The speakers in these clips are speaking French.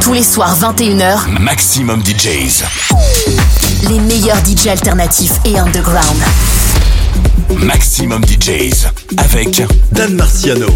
Tous les soirs 21h, Maximum DJs. les meilleurs DJ alternatifs et underground. Maximum DJs. Avec Dan Marciano.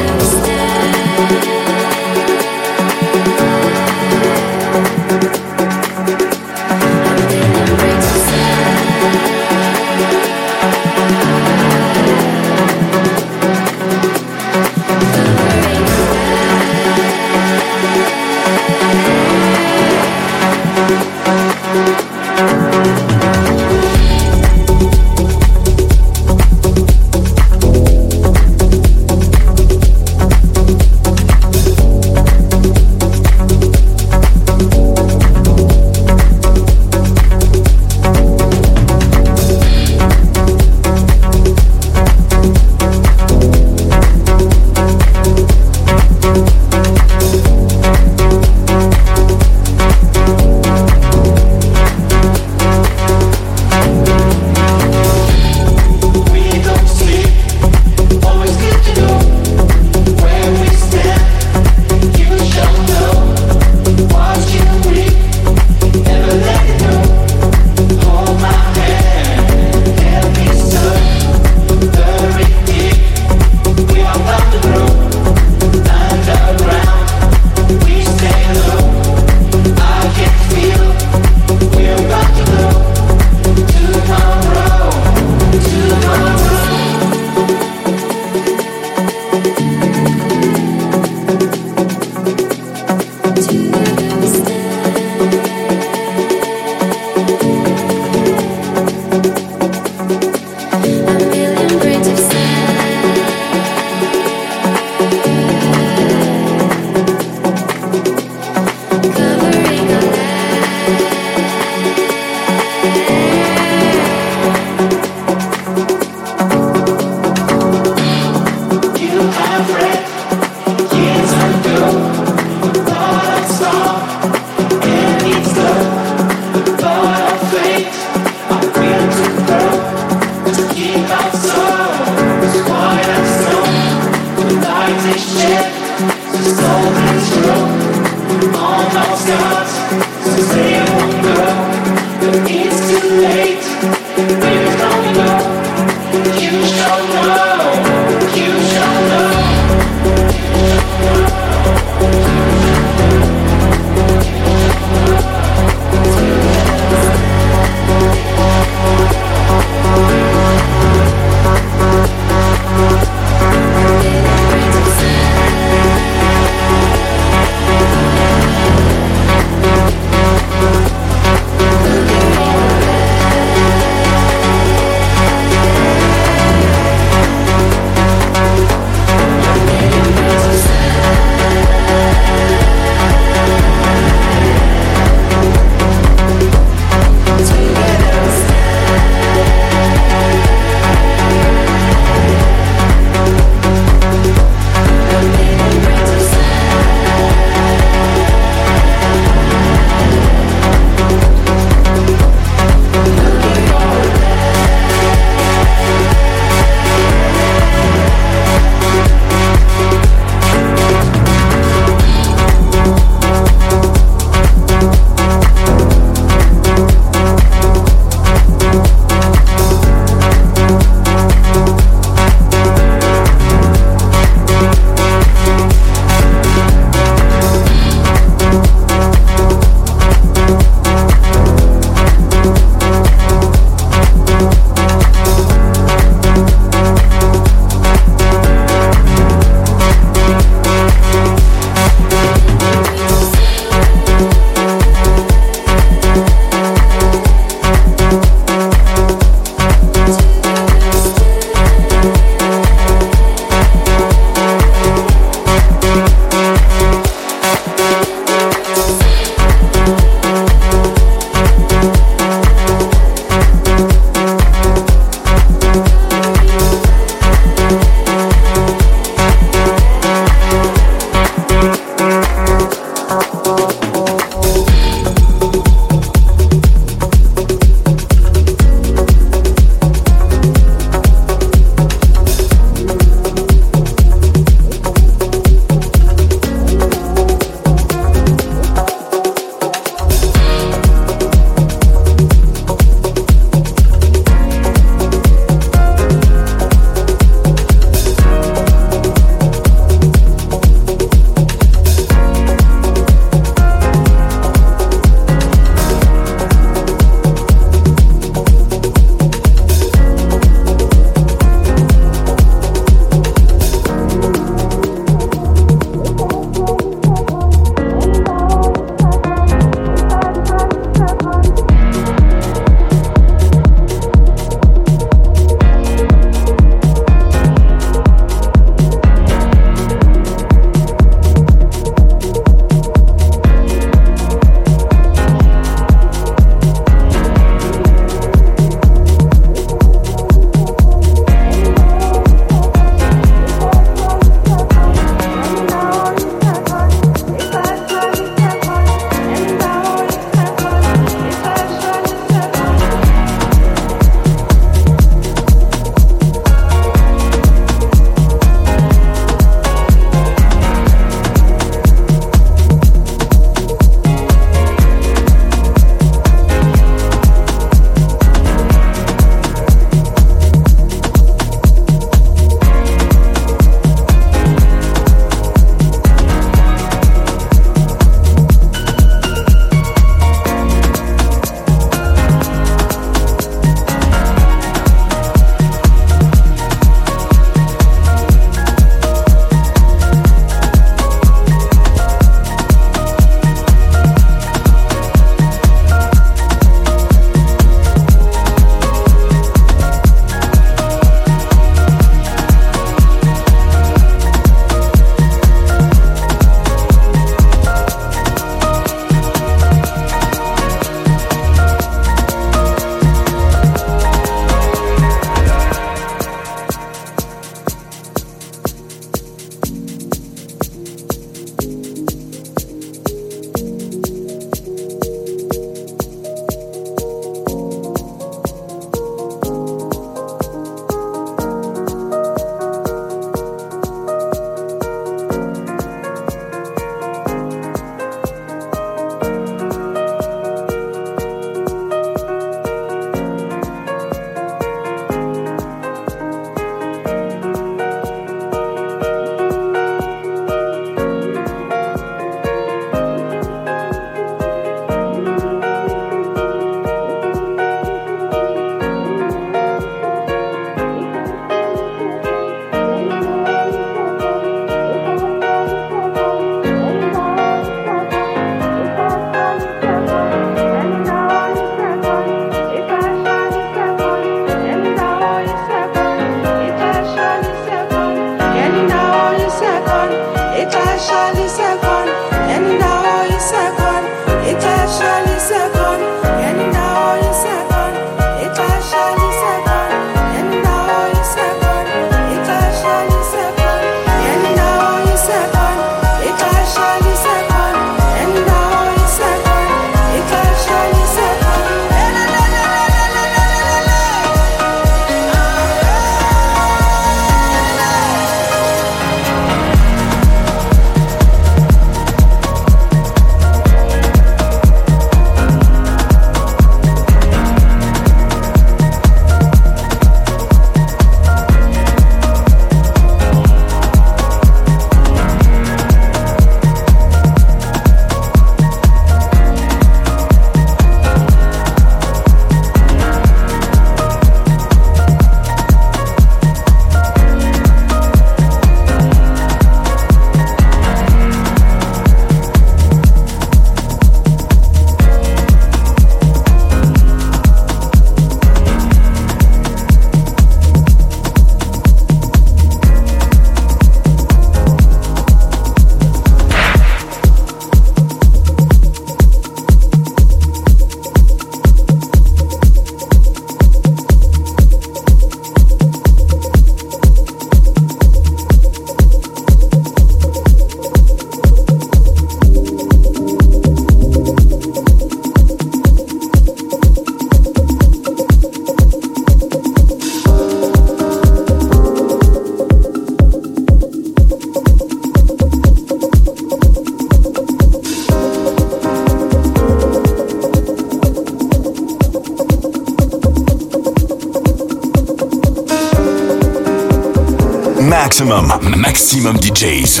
DJs.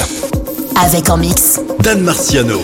Avec en mix. Dan Marciano.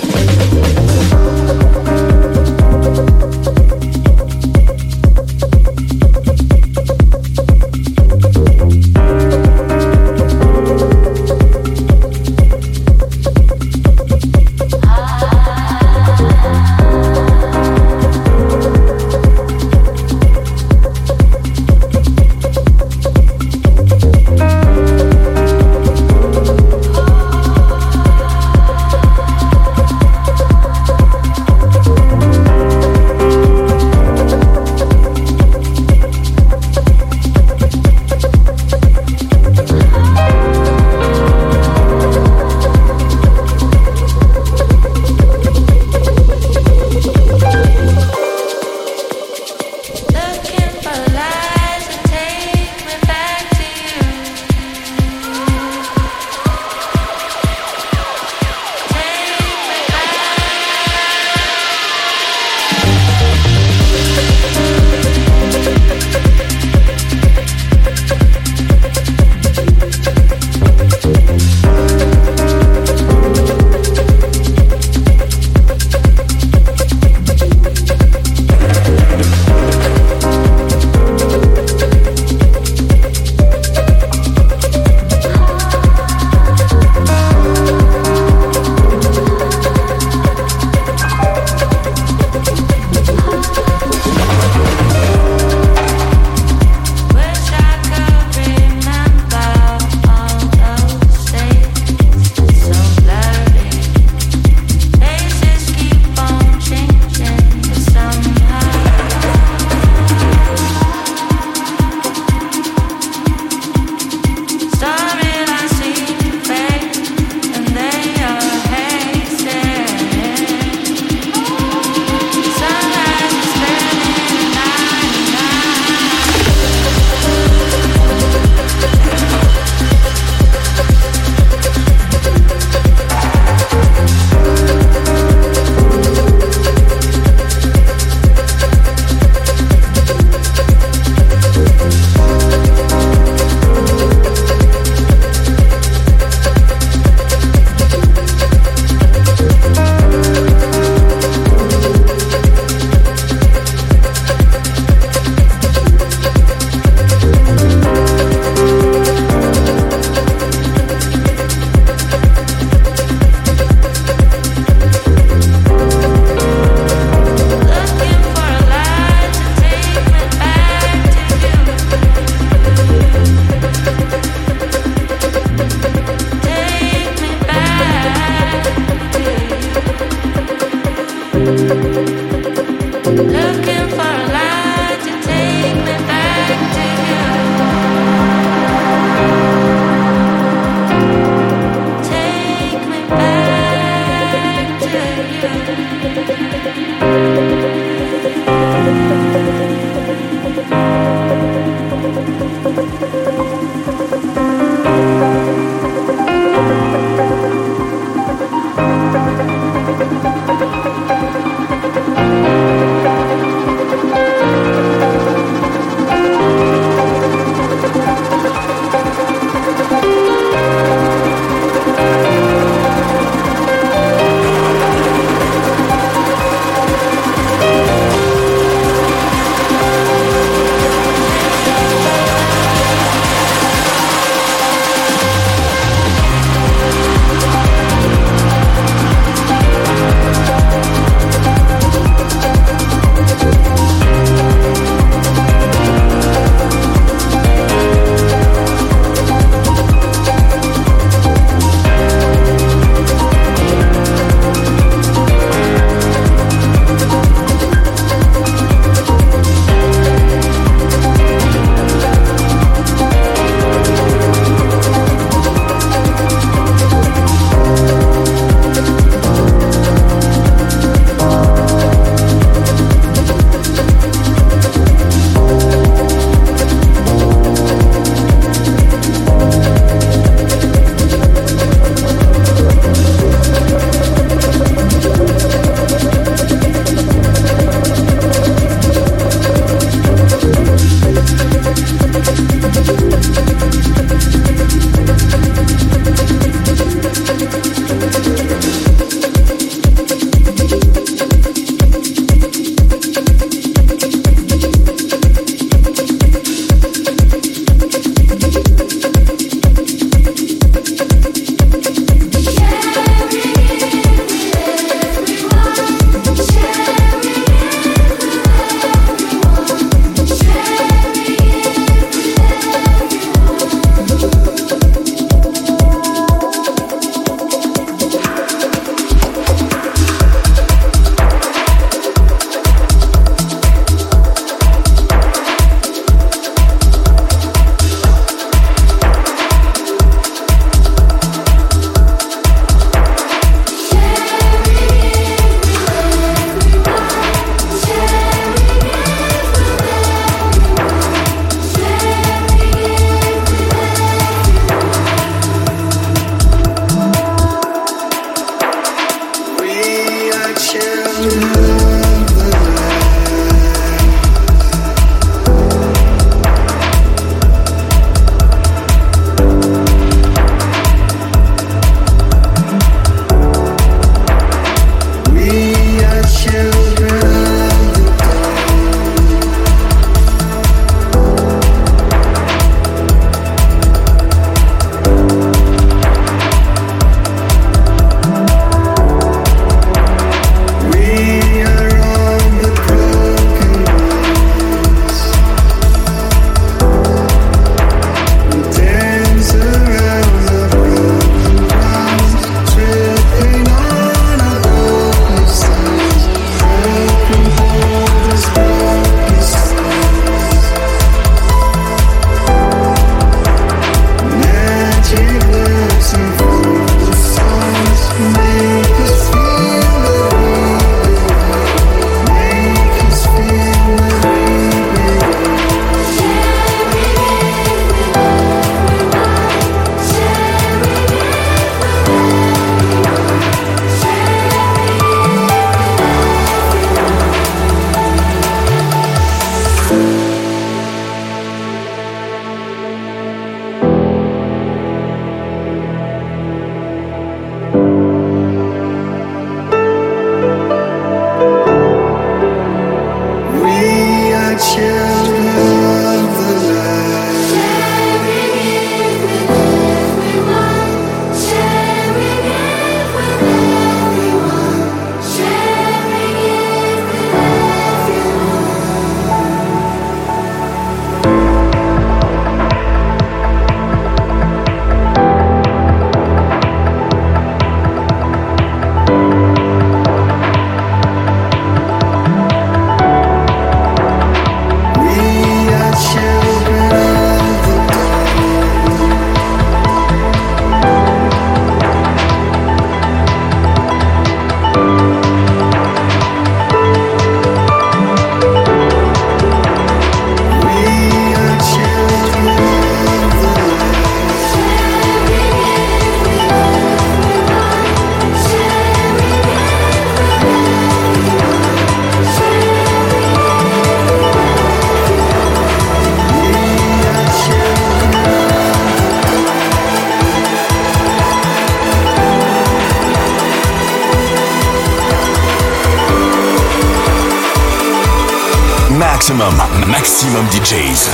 Maximum, maximum DJs.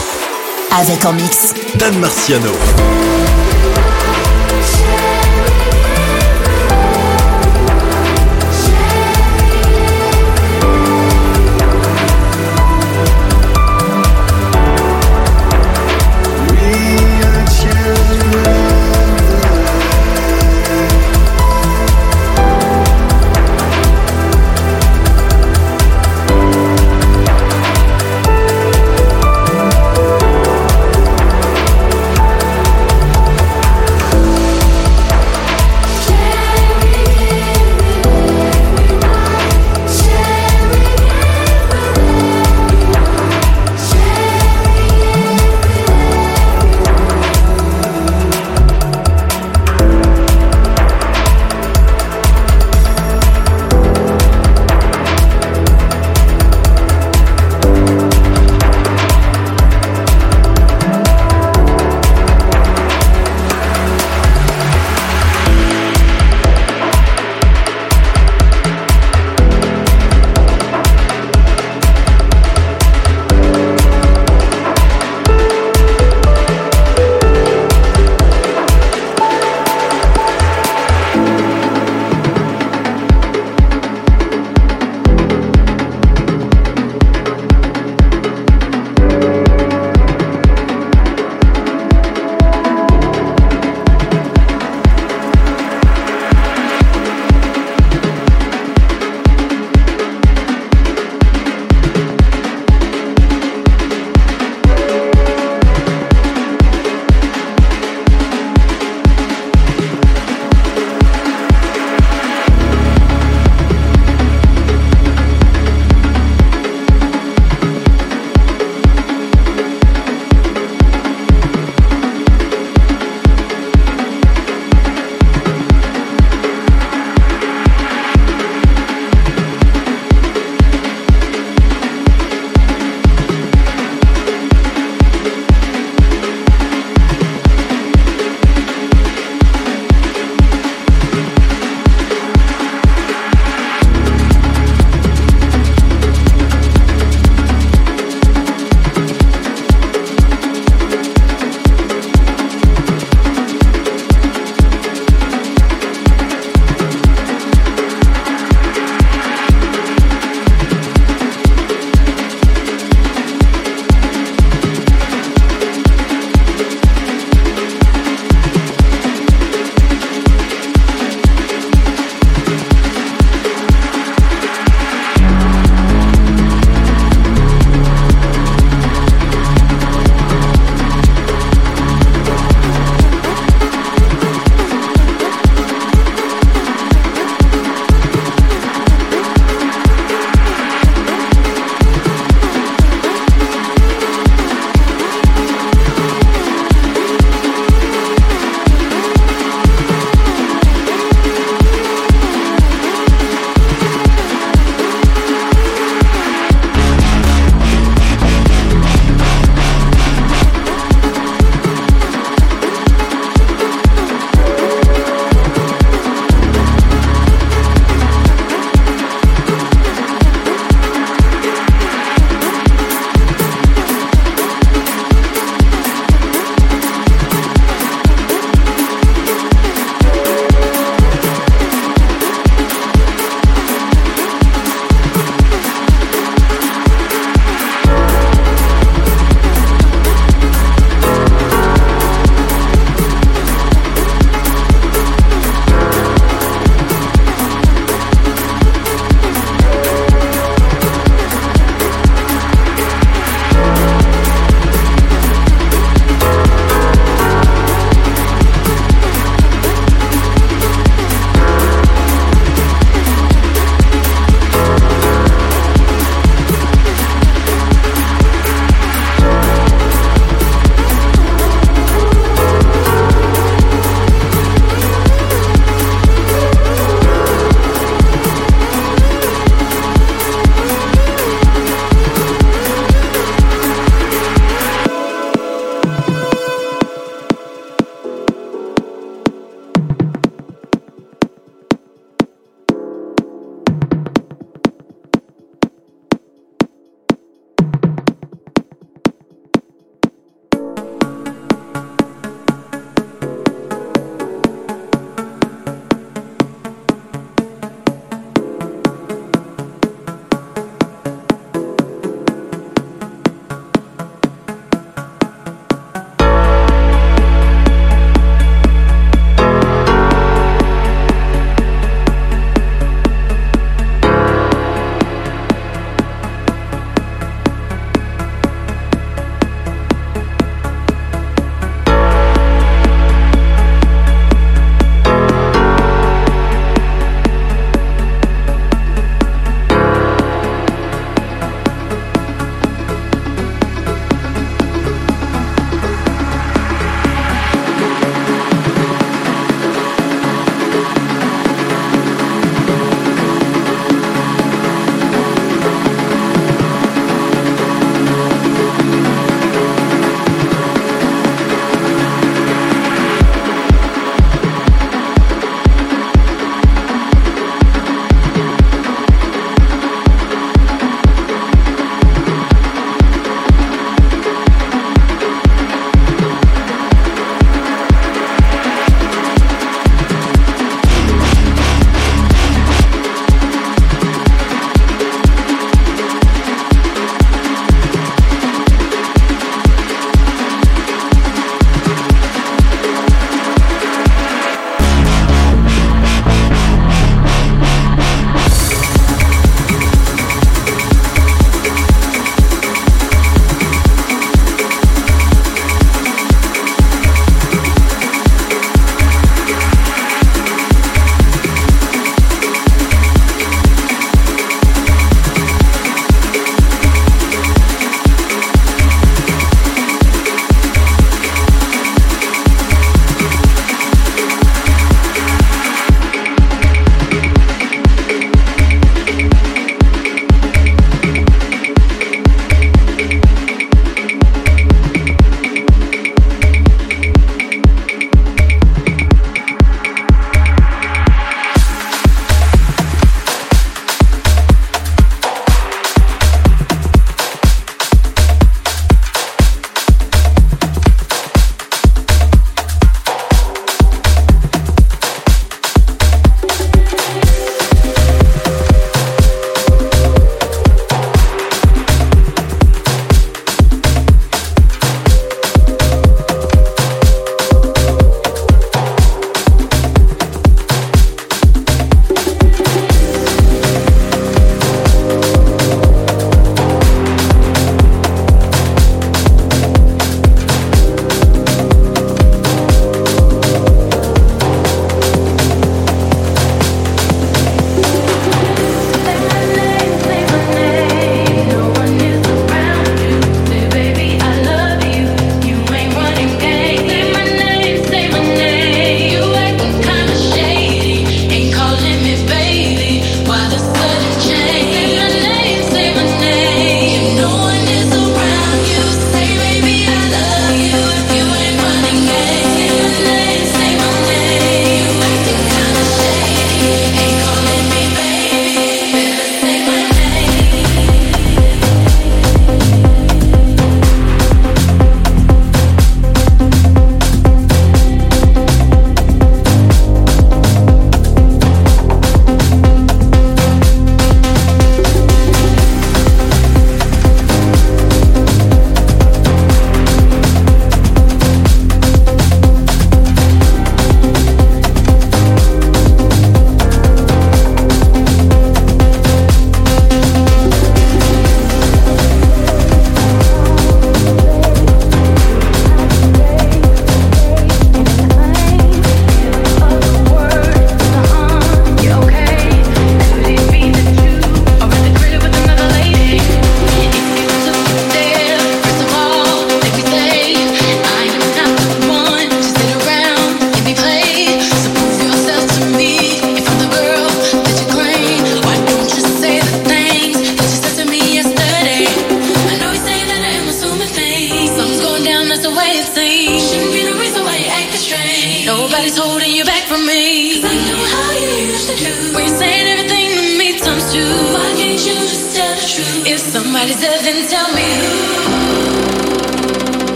Avec en mix. Dan Marciano.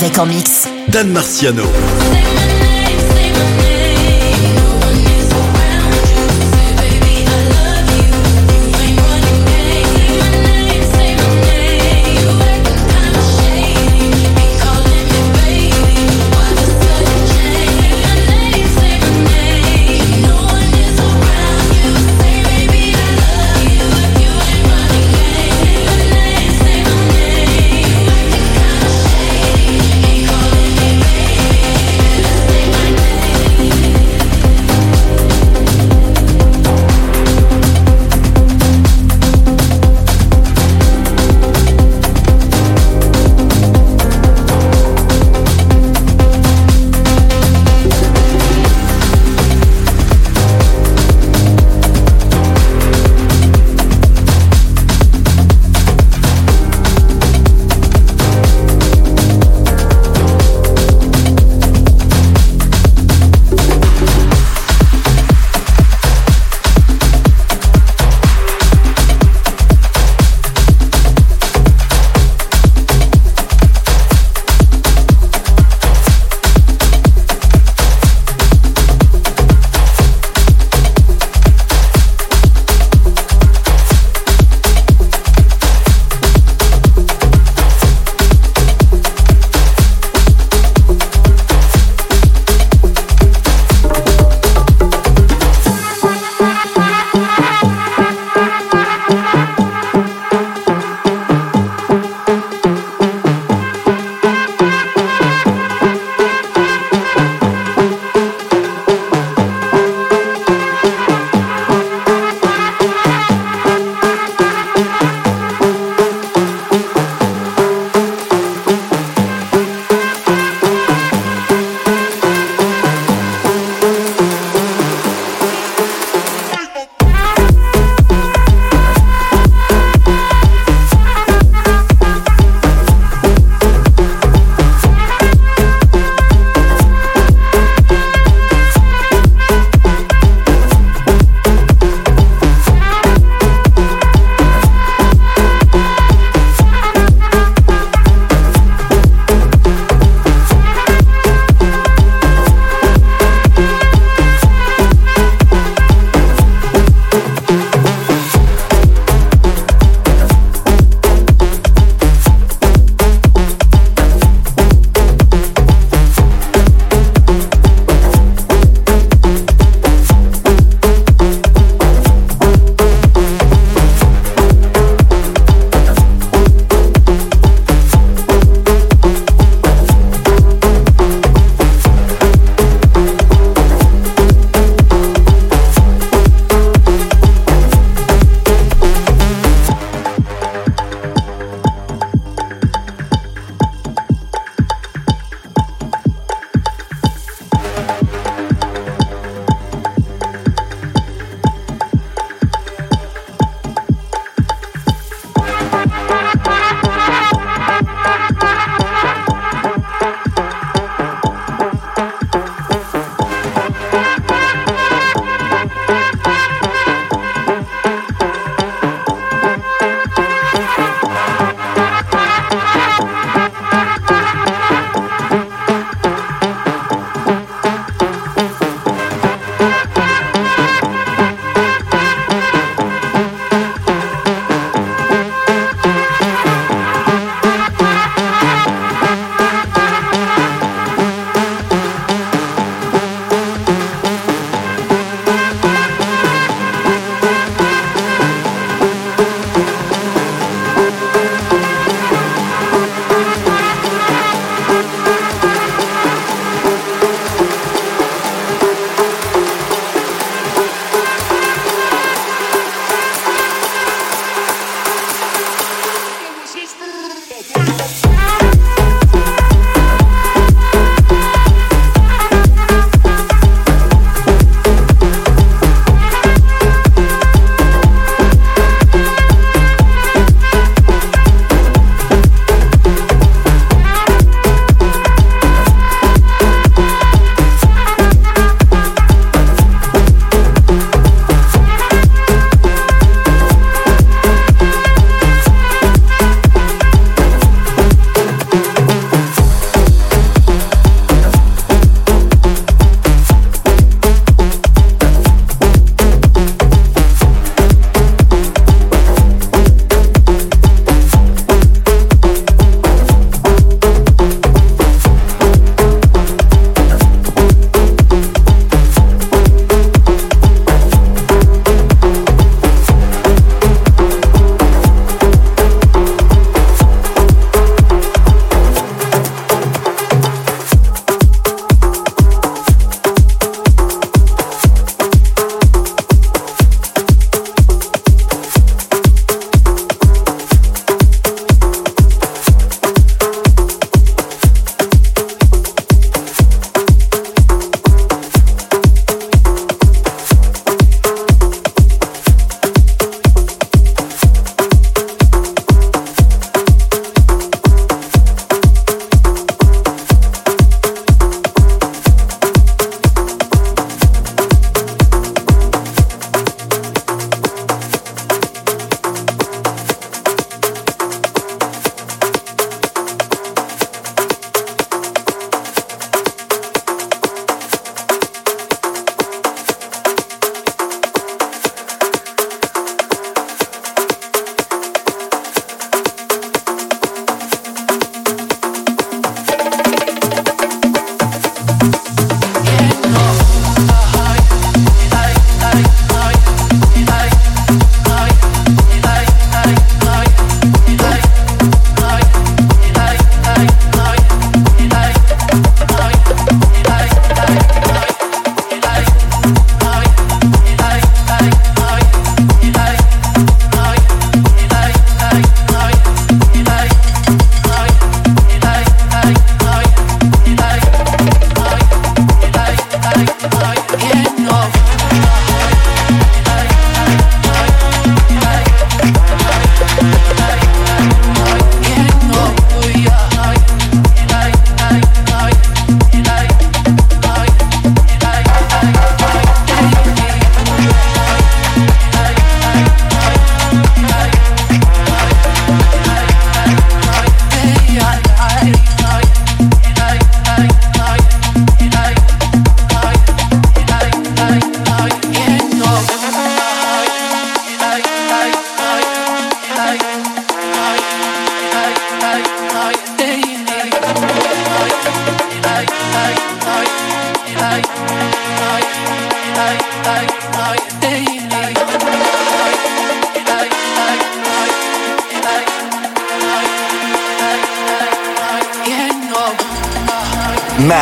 Avec en mix. Dan Marciano.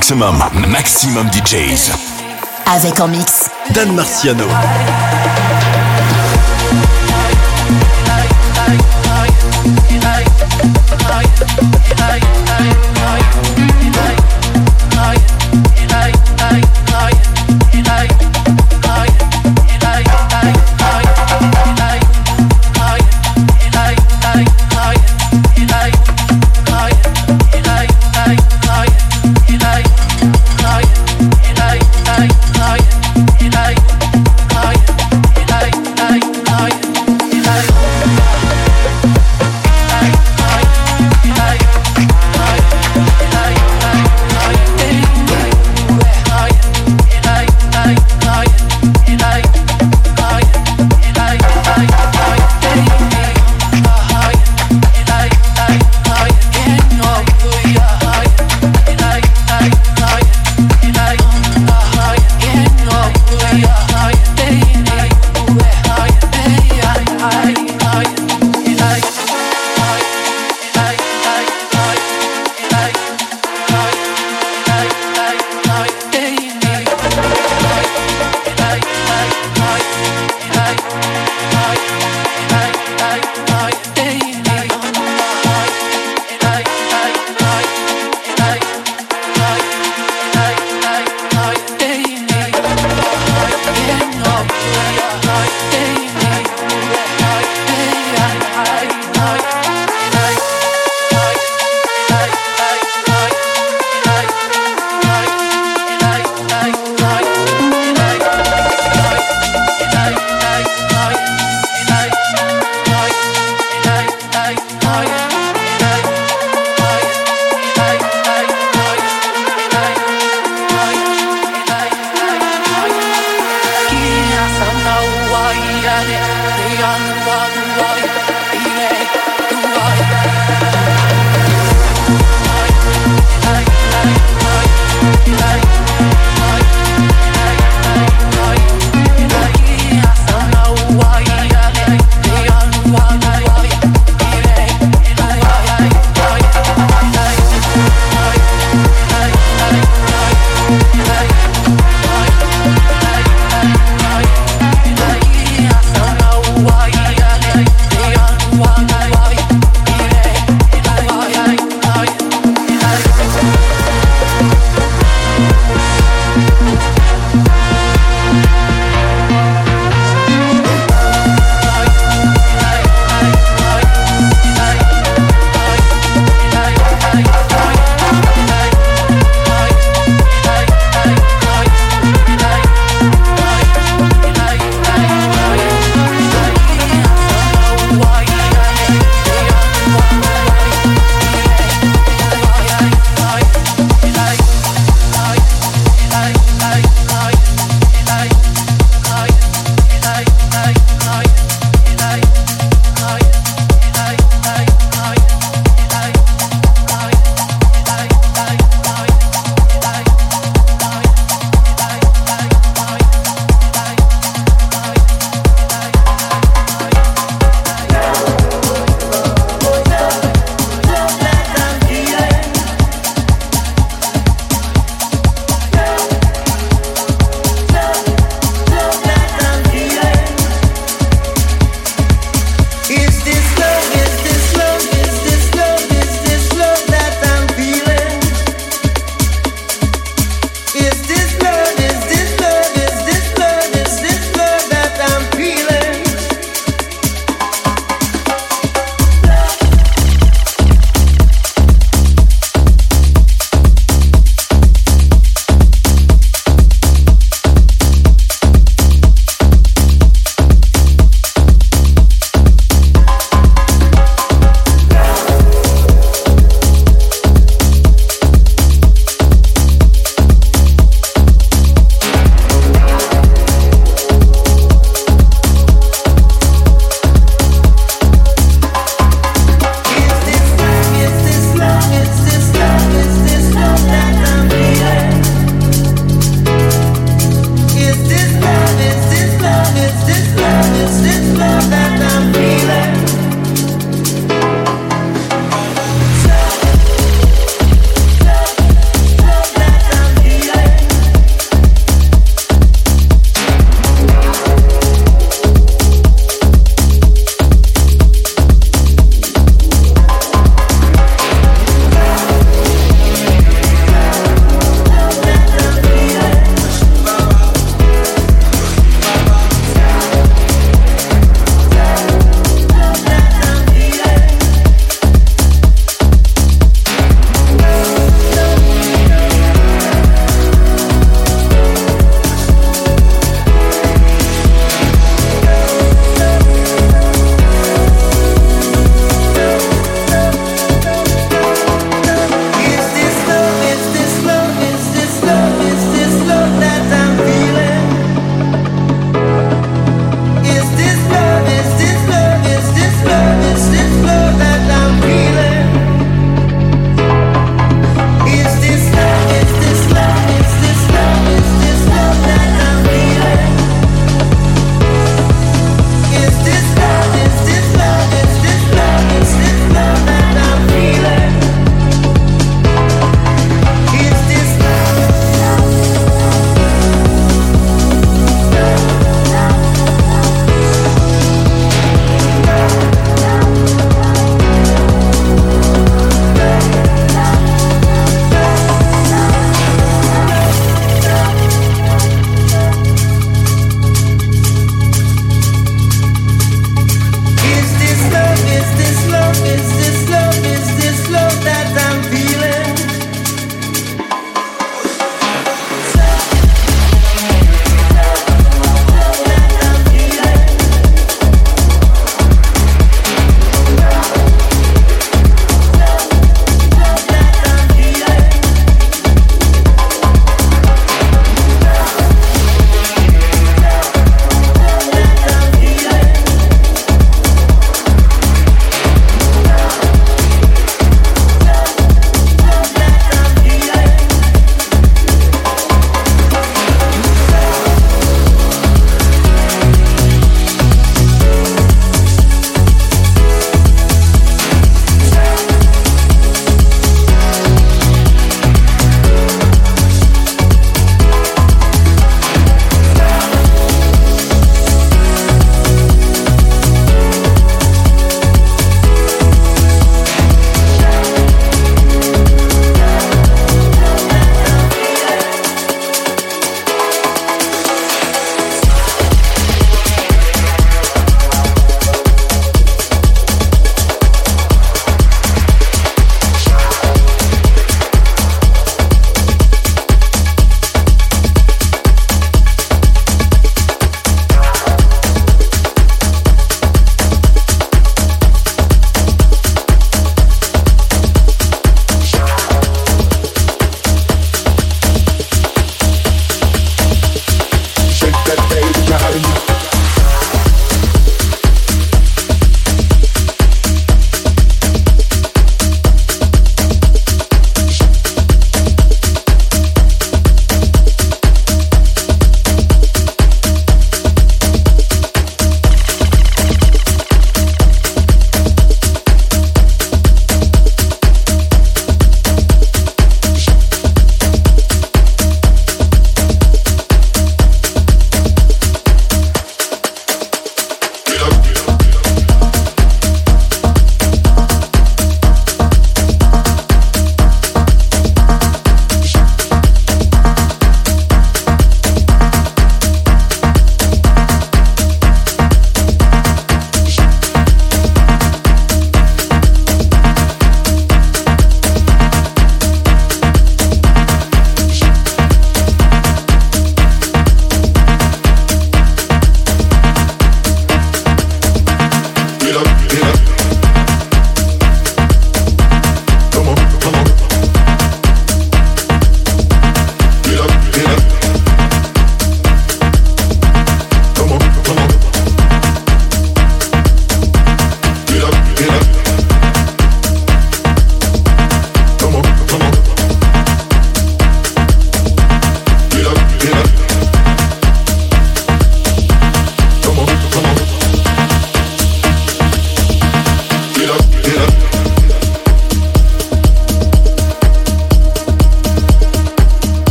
maximum, maximum DJs. Avec en mix, Dan Marciano.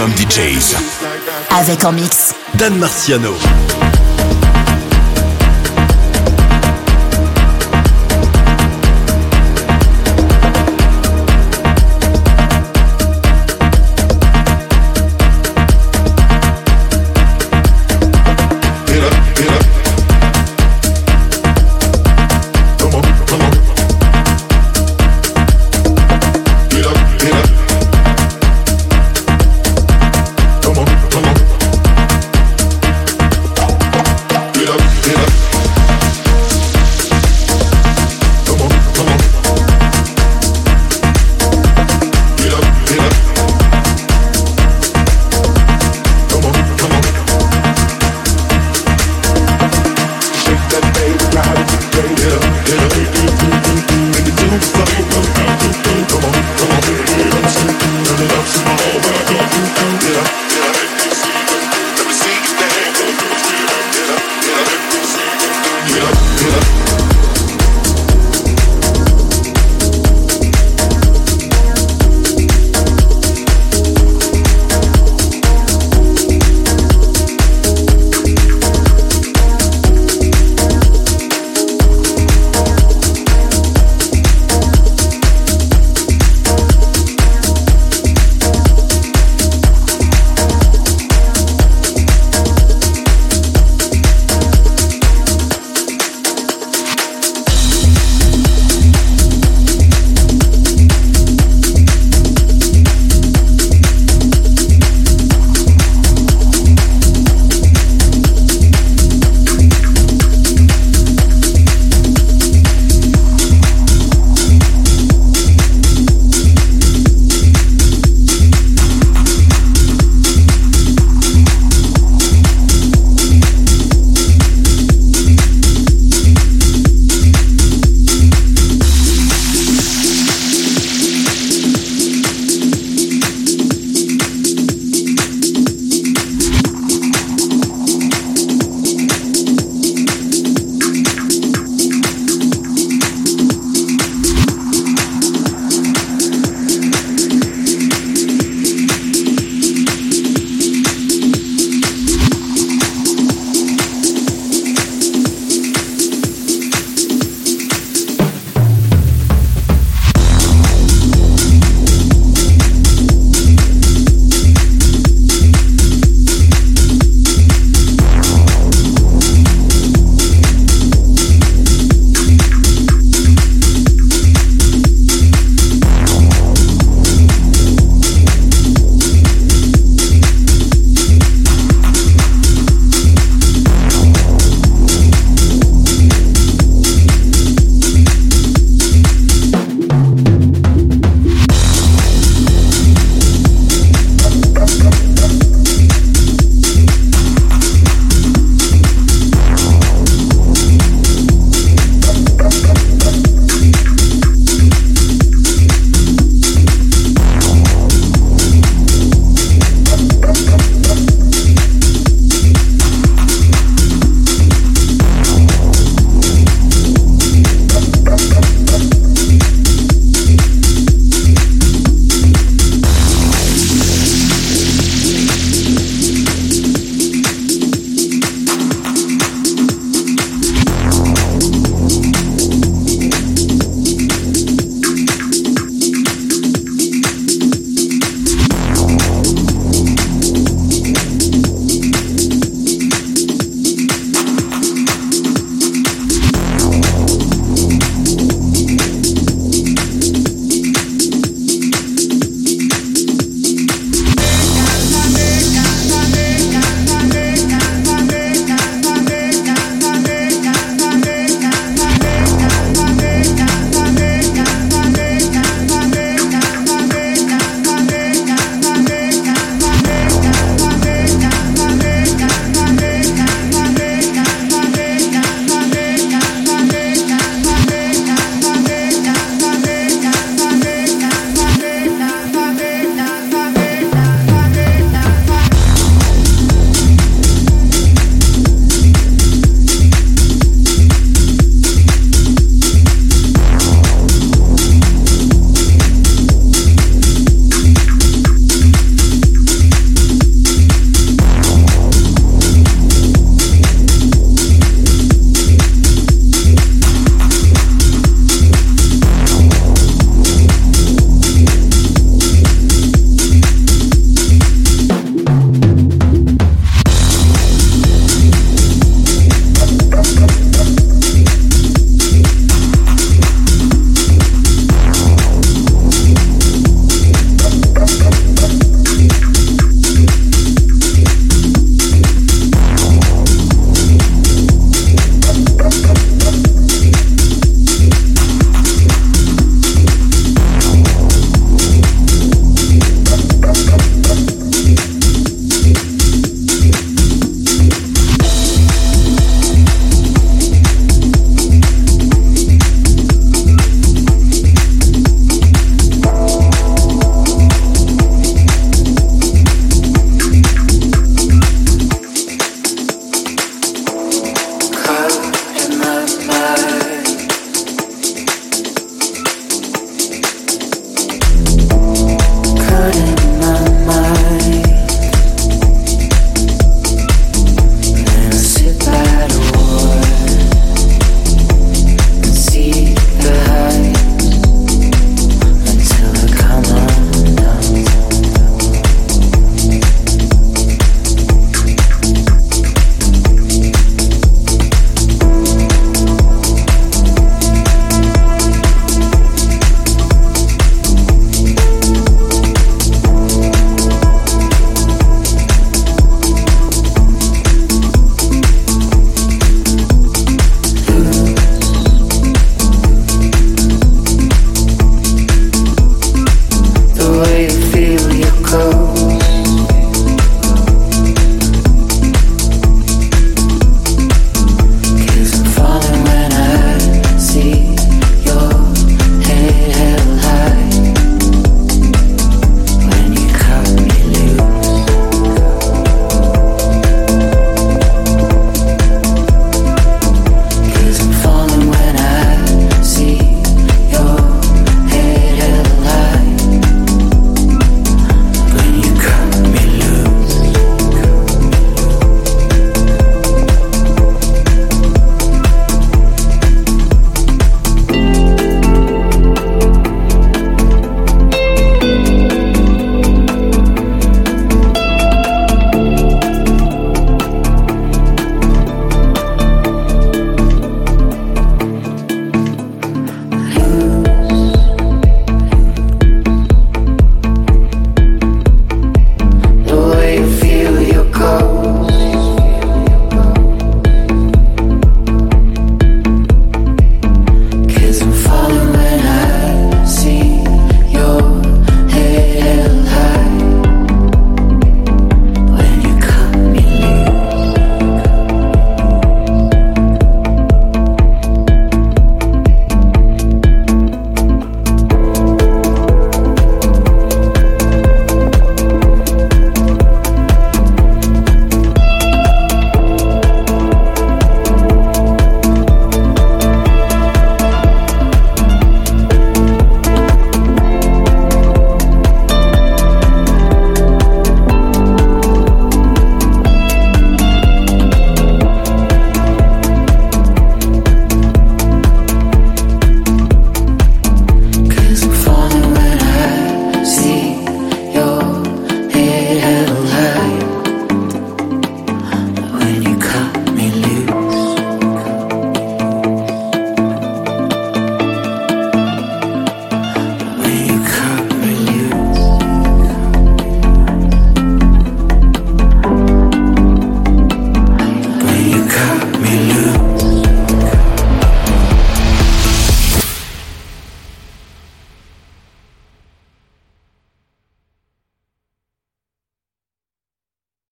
Maximum DJs. Avec en mix. Dan Marciano.